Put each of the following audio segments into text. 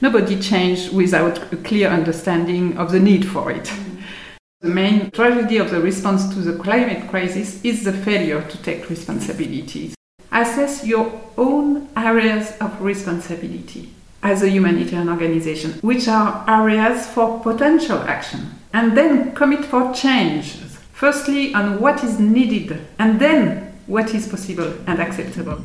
nobody changed without a clear understanding of the need for it. Mm-hmm. The main tragedy of the response to the climate crisis is the failure to take responsibilities. Assess your own areas of responsibility as a humanitarian organization, which are areas for potential action, and then commit for change. Firstly, on what is needed, and then what is possible and acceptable.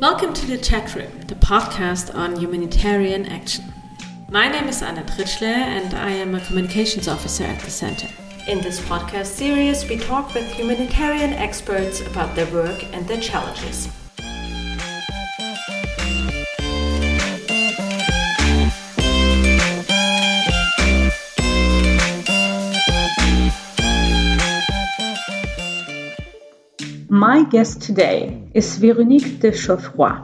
Welcome to the Chat Room, the podcast on humanitarian action. My name is Anna Tritschler and I am a communications officer at the Center. In this podcast series, we talk with humanitarian experts about their work and their challenges. My guest today is Véronique de Geoffroy.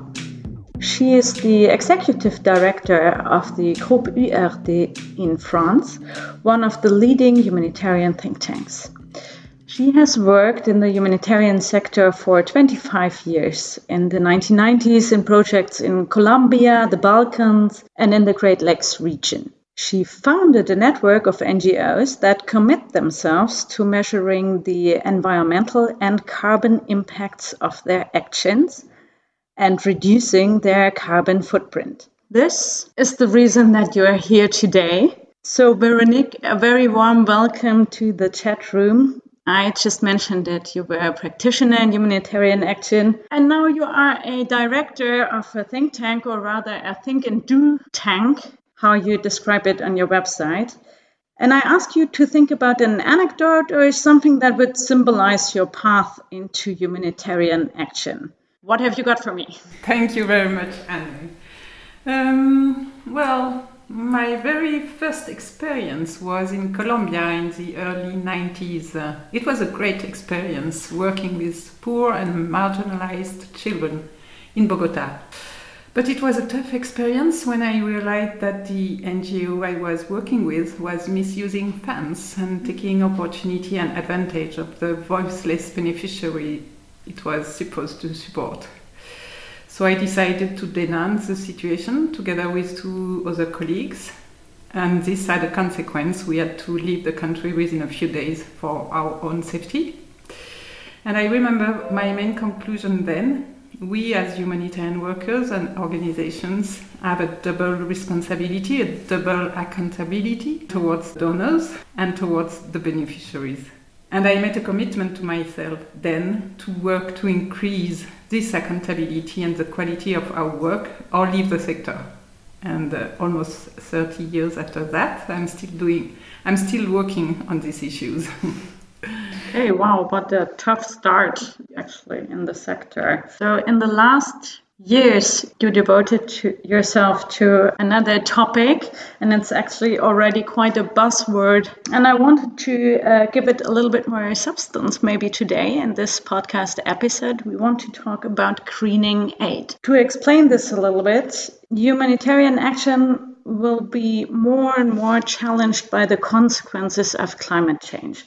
She is the executive director of the Groupe URD in France, one of the leading humanitarian think tanks. She has worked in the humanitarian sector for 25 years, in the 1990s in projects in Colombia, the Balkans, and in the Great Lakes region. She founded a network of NGOs that commit themselves to measuring the environmental and carbon impacts of their actions and reducing their carbon footprint. This is the reason that you are here today. So, Veronique, a very warm welcome to the chat room. I just mentioned that you were a practitioner in humanitarian action, and now you are a director of a think tank, or rather, a think and do tank how you describe it on your website. And I ask you to think about an anecdote or something that would symbolize your path into humanitarian action. What have you got for me? Thank you very much, Anne. Um, well, my very first experience was in Colombia in the early 90s. Uh, it was a great experience working with poor and marginalized children in Bogota. But it was a tough experience when I realized that the NGO I was working with was misusing funds and taking opportunity and advantage of the voiceless beneficiary it was supposed to support. So I decided to denounce the situation together with two other colleagues. And this had a consequence. We had to leave the country within a few days for our own safety. And I remember my main conclusion then we as humanitarian workers and organizations have a double responsibility, a double accountability towards donors and towards the beneficiaries. And I made a commitment to myself then to work to increase this accountability and the quality of our work or leave the sector. And uh, almost 30 years after that, I'm still doing, I'm still working on these issues. Hey, wow, what a tough start actually in the sector. So, in the last years, you devoted to yourself to another topic, and it's actually already quite a buzzword. And I wanted to uh, give it a little bit more substance maybe today in this podcast episode. We want to talk about greening aid. To explain this a little bit, humanitarian action will be more and more challenged by the consequences of climate change.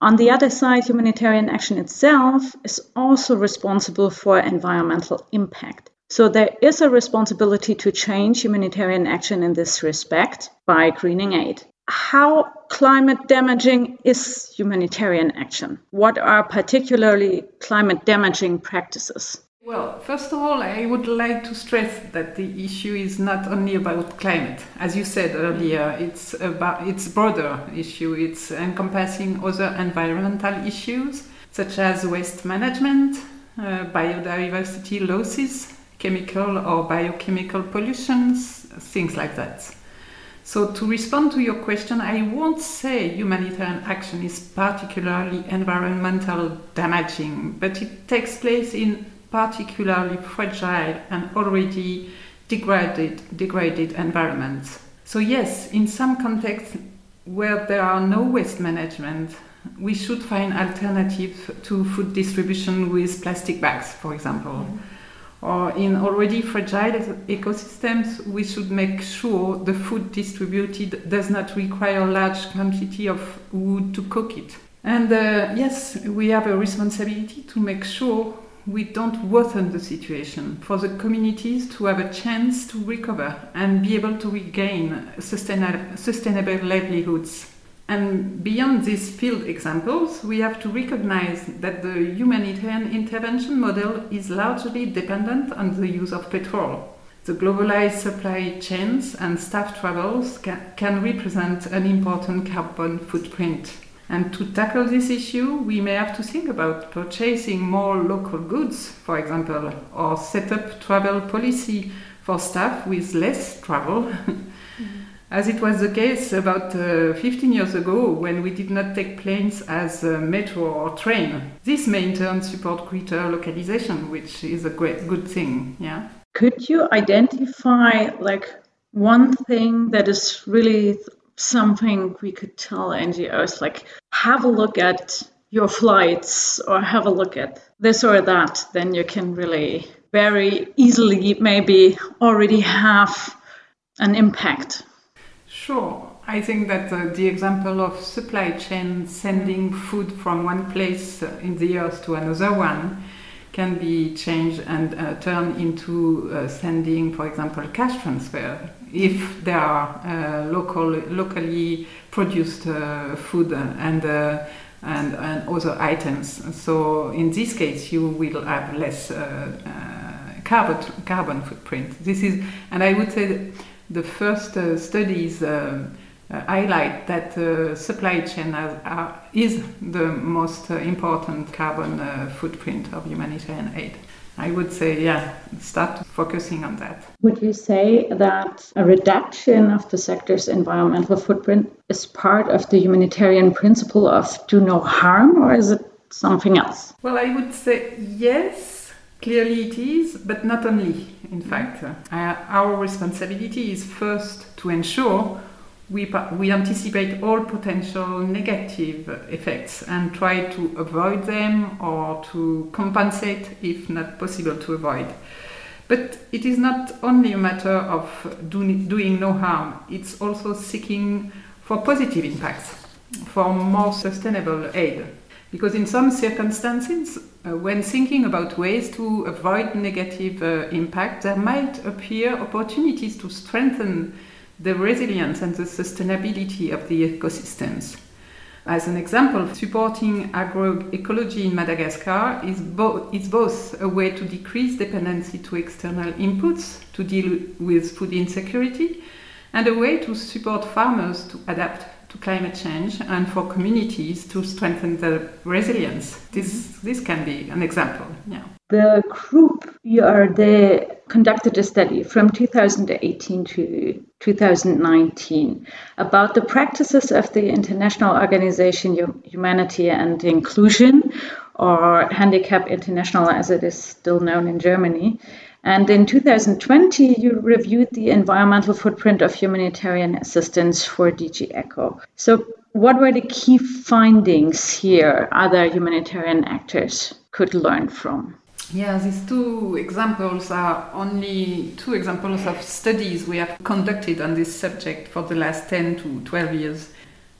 On the other side, humanitarian action itself is also responsible for environmental impact. So there is a responsibility to change humanitarian action in this respect by greening aid. How climate damaging is humanitarian action? What are particularly climate damaging practices? Well, first of all, I would like to stress that the issue is not only about climate. As you said earlier, it's about it's broader issue. It's encompassing other environmental issues such as waste management, uh, biodiversity losses, chemical or biochemical pollutions, things like that. So, to respond to your question, I won't say humanitarian action is particularly environmental damaging, but it takes place in particularly fragile and already degraded, degraded environments. So, yes, in some contexts where there are no waste management, we should find alternatives to food distribution with plastic bags, for example. Mm-hmm. or in already fragile ecosystems, we should make sure the food distributed does not require large quantity of wood to cook it. And uh, yes, we have a responsibility to make sure we don't worsen the situation for the communities to have a chance to recover and be able to regain sustainable, livelihoods. And beyond these field examples, we have to recognize that the humanitarian intervention model is largely dependent on the use of petrol. The globalized supply chains and staff travels can represent an important carbon footprint. And to tackle this issue, we may have to think about purchasing more local goods, for example, or set up travel policy for staff with less travel. mm-hmm. As it was the case about uh, 15 years ago when we did not take planes as a metro or train. This may in turn support greater localization, which is a great good thing. Yeah. Could you identify like one thing that is really something we could tell NGOs like have a look at your flights or have a look at this or that, then you can really very easily maybe already have an impact. Sure. I think that uh, the example of supply chain sending food from one place uh, in the earth to another one can be changed and uh, turned into uh, sending, for example, cash transfer if there are uh, local, locally produced uh, food and, uh, and, and other items. So in this case, you will have less carbon, carbon footprint. This is, and I would say the first studies um, highlight that uh, supply chain has, uh, is the most important carbon footprint of humanitarian aid. I would say, yeah, start focusing on that. Would you say that a reduction of the sector's environmental footprint is part of the humanitarian principle of do no harm, or is it something else? Well, I would say yes, clearly it is, but not only. In fact, uh, our responsibility is first to ensure we, we anticipate all potential negative effects and try to avoid them or to compensate if not possible to avoid. But it is not only a matter of doing, doing no harm, it's also seeking for positive impacts, for more sustainable aid. Because in some circumstances, uh, when thinking about ways to avoid negative uh, impact, there might appear opportunities to strengthen the resilience and the sustainability of the ecosystems. As an example, supporting agroecology in Madagascar is, bo- is both a way to decrease dependency to external inputs to deal with food insecurity and a way to support farmers to adapt to climate change and for communities to strengthen their resilience. This, this can be an example. Yeah. The Groupe URD conducted a study from 2018 to 2019 about the practices of the International Organization Humanity and Inclusion, or Handicap International as it is still known in Germany. And in 2020, you reviewed the environmental footprint of humanitarian assistance for DG ECHO. So, what were the key findings here other humanitarian actors could learn from? Yeah, these two examples are only two examples of studies we have conducted on this subject for the last 10 to 12 years.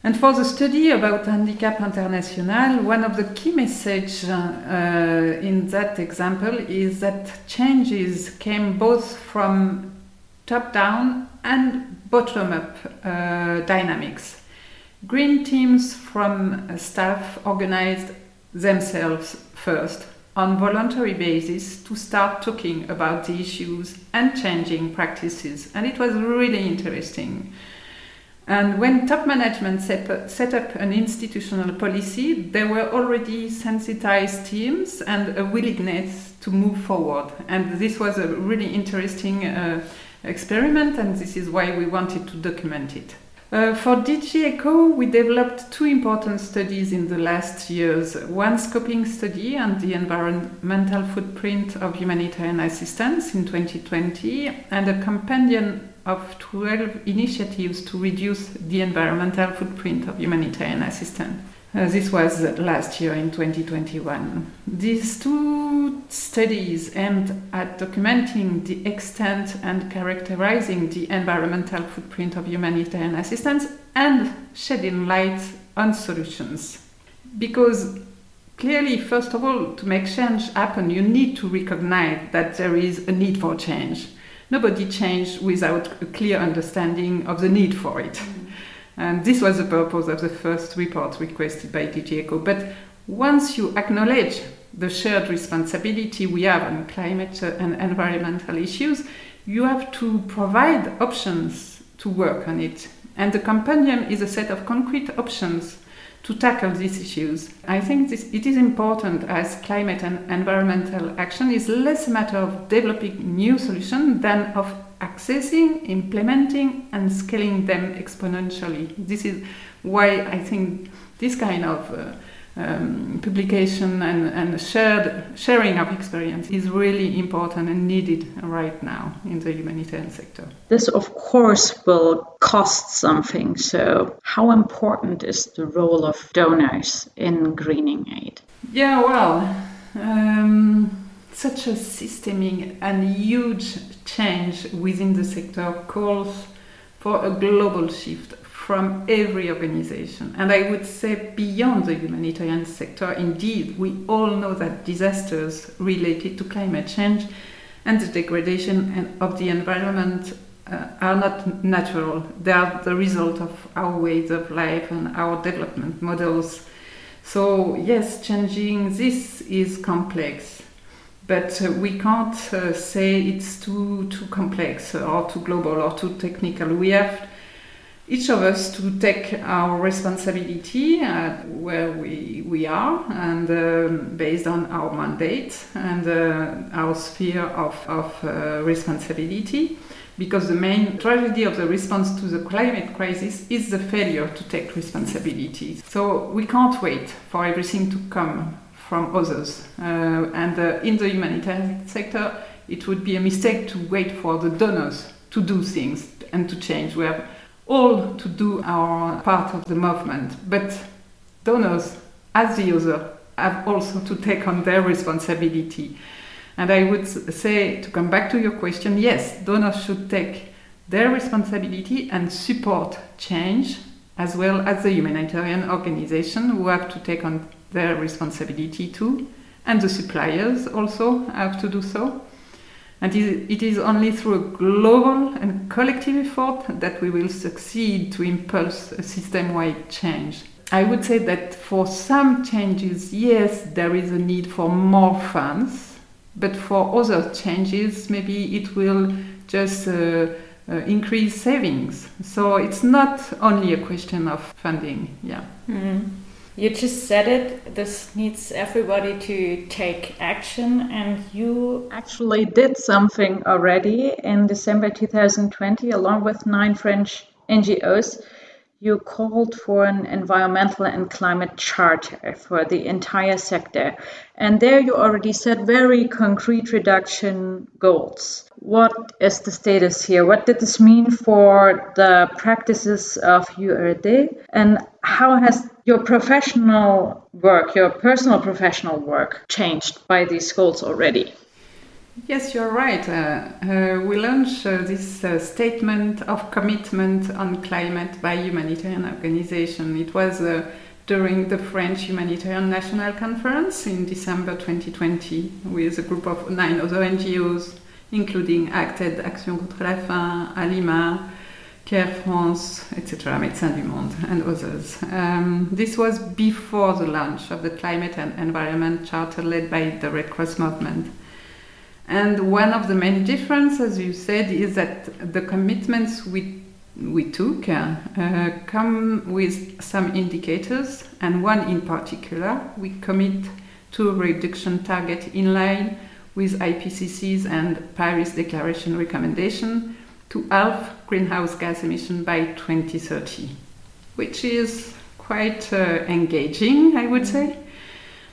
And for the study about Handicap International, one of the key messages uh, in that example is that changes came both from top down and bottom up uh, dynamics. Green teams from staff organized themselves first on voluntary basis to start talking about the issues and changing practices and it was really interesting. And when top management set, up an institutional policy there were already sensitized teams and a willingness to move forward. And this was a really interesting uh, experiment and this is why we wanted to document it uh, for DG ECHO, we developed two important studies in the last years. One scoping study on the environmental footprint of humanitarian assistance in 2020, and a companion of 12 initiatives to reduce the environmental footprint of humanitarian assistance. Uh, this was last year in 2021. These two studies aimed at documenting the extent and characterizing the environmental footprint of humanitarian assistance and shedding light on solutions. Because clearly, first of all, to make change happen, you need to recognize that there is a need for change. Nobody changes without a clear understanding of the need for it. And this was the purpose of the first report requested by DG ECHO. But once you acknowledge the shared responsibility we have on climate uh, and environmental issues, you have to provide options to work on it. And the compendium is a set of concrete options to tackle these issues. I think this, it is important as climate and environmental action is less a matter of developing new solutions than of accessing, implementing, and scaling them exponentially. This is why I think this kind of uh, um, publication and, and shared sharing of experience is really important and needed right now in the humanitarian sector. This, of course, will cost something. So, how important is the role of donors in greening aid? Yeah, well. Um, such a systemic and huge change within the sector calls for a global shift from every organization. And I would say beyond the humanitarian sector, indeed, we all know that disasters related to climate change and the degradation of the environment uh, are not natural. They are the result of our ways of life and our development models. So, yes, changing this is complex but uh, we can't uh, say it's too too complex or too global or too technical. We have each of us to take our responsibility uh, where we, we are and um, based on our mandate and uh, our sphere of, of uh, responsibility because the main tragedy of the response to the climate crisis is the failure to take responsibility. So we can't wait for everything to come from others. Uh, and uh, in the humanitarian sector, it would be a mistake to wait for the donors to do things and to change. We have all to do our part of the movement, but donors, as the other, have also to take on their responsibility. And I would say, to come back to your question, yes, donors should take their responsibility and support change, as well as the humanitarian organization who have to take on their responsibility too, and the suppliers also have to do so. And it is only through a global and collective effort that we will succeed to impulse a system wide change. I would say that for some changes, yes, there is a need for more funds, but for other changes, maybe it will just uh, uh, increase savings. So it's not only a question of funding, yeah. Mm. You just said it. This needs everybody to take action, and you actually did something already in December 2020, along with nine French NGOs. You called for an environmental and climate charter for the entire sector. And there you already set very concrete reduction goals. What is the status here? What did this mean for the practices of URD? And how has your professional work, your personal professional work, changed by these goals already? Yes, you're right. Uh, uh, we launched uh, this uh, statement of commitment on climate by humanitarian organization. It was uh, during the French Humanitarian National Conference in December 2020 with a group of nine other NGOs, including Acted Action contre la faim, Alima, Care France, etc., Médecins du Monde, and others. Um, this was before the launch of the Climate and Environment Charter led by the Red Cross movement. And one of the main differences, as you said, is that the commitments we we took uh, uh, come with some indicators, and one in particular, we commit to a reduction target in line with IPCC's and Paris Declaration recommendation to halve greenhouse gas emission by 2030, which is quite uh, engaging, I would say.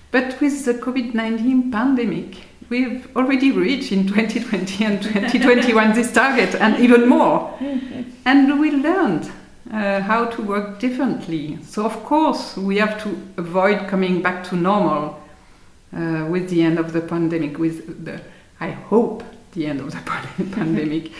But with the COVID 19 pandemic, we've already reached in 2020 and 2021 this target and even more. And we learned uh, how to work differently. So, of course, we have to avoid coming back to normal uh, with the end of the pandemic, with the, I hope, the end of the pandemic.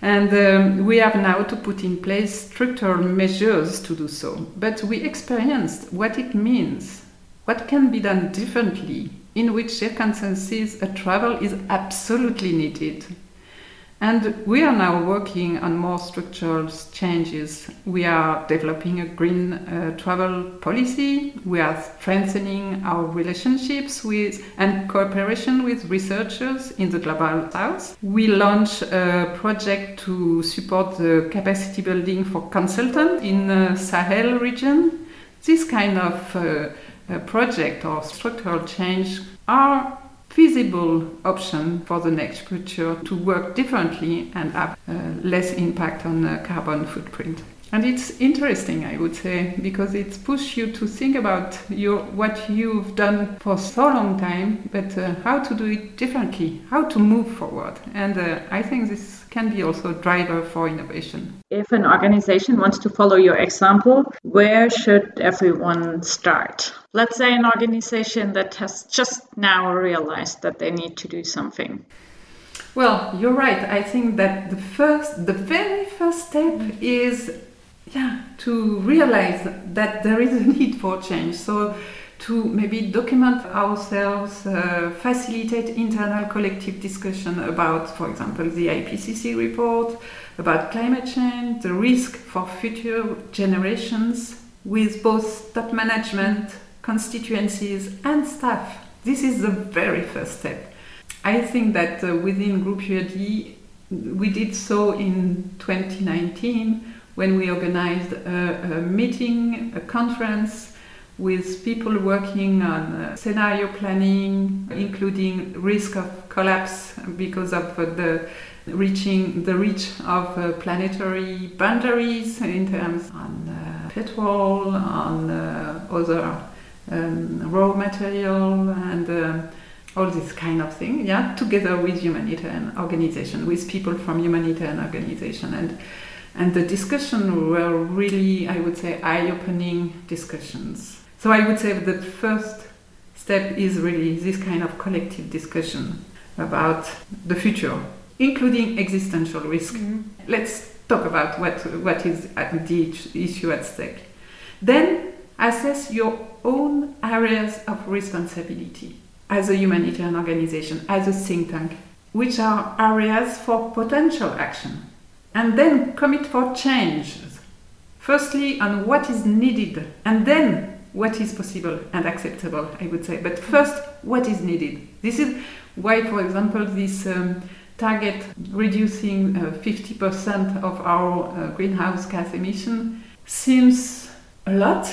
And um, we have now to put in place structural measures to do so. But we experienced what it means, what can be done differently, in which circumstances a travel is absolutely needed. And we are now working on more structural changes. We are developing a green uh, travel policy. We are strengthening our relationships with and cooperation with researchers in the global south. We launch a project to support the capacity building for consultants in the Sahel region. This kind of uh, project or structural change are feasible option for the next future to work differently and have uh, less impact on the carbon footprint. And it's interesting, I would say, because it's pushed you to think about your what you've done for so long time, but uh, how to do it differently, how to move forward. And uh, I think this can be also a driver for innovation. If an organization wants to follow your example, where should everyone start? Let's say an organization that has just now realized that they need to do something. Well, you're right. I think that the first, the very first step is, yeah, to realize that there is a need for change. So to maybe document ourselves, uh, facilitate internal collective discussion about, for example, the IPCC report, about climate change, the risk for future generations with both top management, constituencies, and staff. This is the very first step. I think that uh, within Groupe URD, we did so in 2019 when we organized a, a meeting, a conference with people working on uh, scenario planning, including risk of collapse because of uh, the reaching the reach of uh, planetary boundaries in terms on uh, petrol, on uh, other um, raw material, and uh, all this kind of thing. Yeah, together with humanitarian organization, with people from humanitarian organization, and and the discussion were really, I would say, eye-opening discussions so I would say the first step is really this kind of collective discussion about the future, including existential risk. Mm-hmm. Let's talk about what, what is the issue at stake. Then assess your own areas of responsibility as a humanitarian organization, as a think tank, which are areas for potential action. And then commit for change. Firstly, on what is needed, and then what is possible and acceptable, I would say. But first, what is needed? This is why, for example, this um, target reducing uh, 50% of our uh, greenhouse gas emission seems a lot,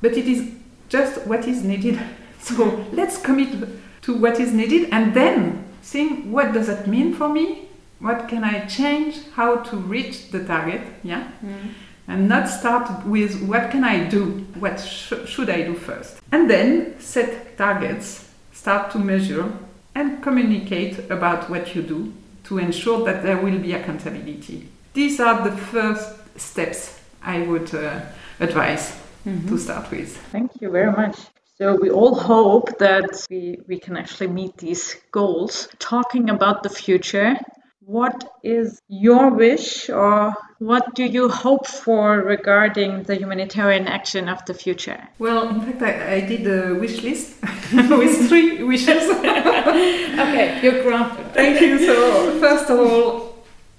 but it is just what is needed. So let's commit to what is needed and then think what does that mean for me? What can I change? How to reach the target? Yeah. Mm and not start with what can I do? What sh- should I do first? And then set targets, start to measure, and communicate about what you do to ensure that there will be accountability. These are the first steps I would uh, advise mm-hmm. to start with. Thank you very much. So we all hope that we, we can actually meet these goals. Talking about the future, what is your wish or what do you hope for regarding the humanitarian action of the future? Well, in fact, I, I did a wish list with three wishes. okay, you're granted. Thank you. So, first of all,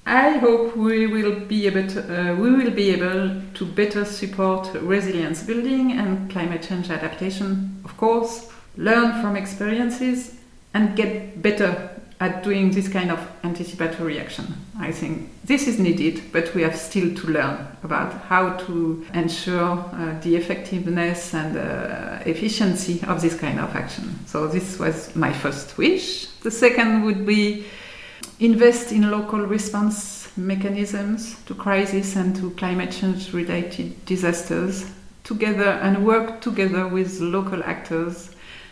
I hope we will be able to, uh, we will be able to better support resilience building and climate change adaptation. Of course, learn from experiences and get better at doing this kind of anticipatory action. I think this is needed, but we have still to learn about how to ensure uh, the effectiveness and uh, efficiency of this kind of action. So this was my first wish. The second would be invest in local response mechanisms to crisis and to climate change related disasters together and work together with local actors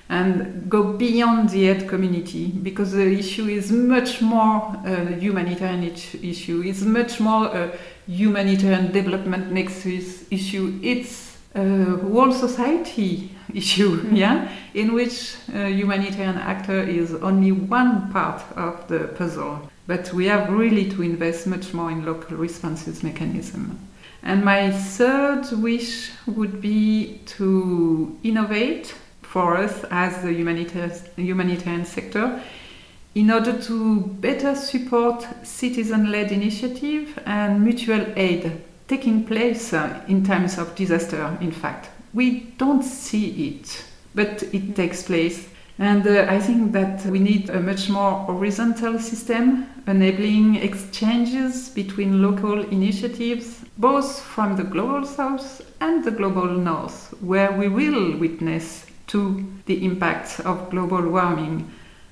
and go beyond the aid community because the issue is much more a humanitarian issue. It's much more a humanitarian development nexus issue. It's a whole society issue, mm-hmm. yeah, in which a humanitarian actor is only one part of the puzzle. But we have really to invest much more in local responses mechanism. And my third wish would be to innovate for us as the humanitarian sector in order to better support citizen-led initiative and mutual aid taking place uh, in times of disaster in fact we don't see it but it takes place and uh, I think that we need a much more horizontal system enabling exchanges between local initiatives, both from the global south and the global north, where we will witness to the impacts of global warming,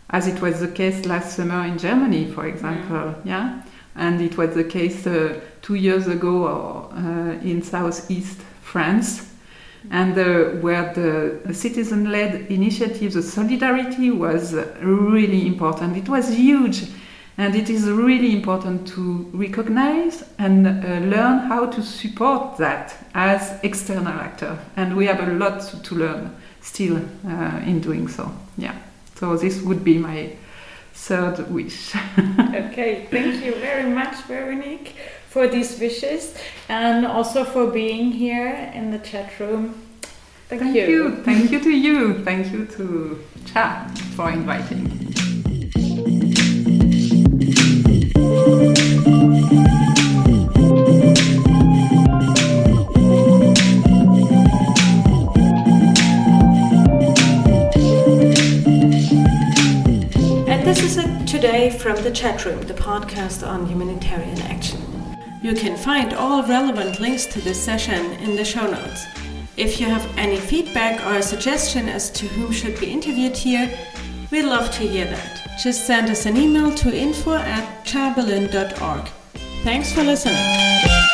as it was the case last summer in Germany, for example. Mm. Yeah, and it was the case uh, two years ago uh, in southeast France. And uh, where the, the citizen led initiative, the solidarity was really important. It was huge. And it is really important to recognize and uh, learn how to support that as external actor. And we have a lot to learn still uh, in doing so. Yeah. So this would be my third wish. okay, thank you very much, Veronique, for these wishes and also for being here in the chat room. Thank, Thank you. you. Thank you to you. Thank you to Cha for inviting. Today from the chat room, the podcast on humanitarian action. You can find all relevant links to this session in the show notes. If you have any feedback or a suggestion as to who should be interviewed here, we'd love to hear that. Just send us an email to info at chaberlin.org. Thanks for listening.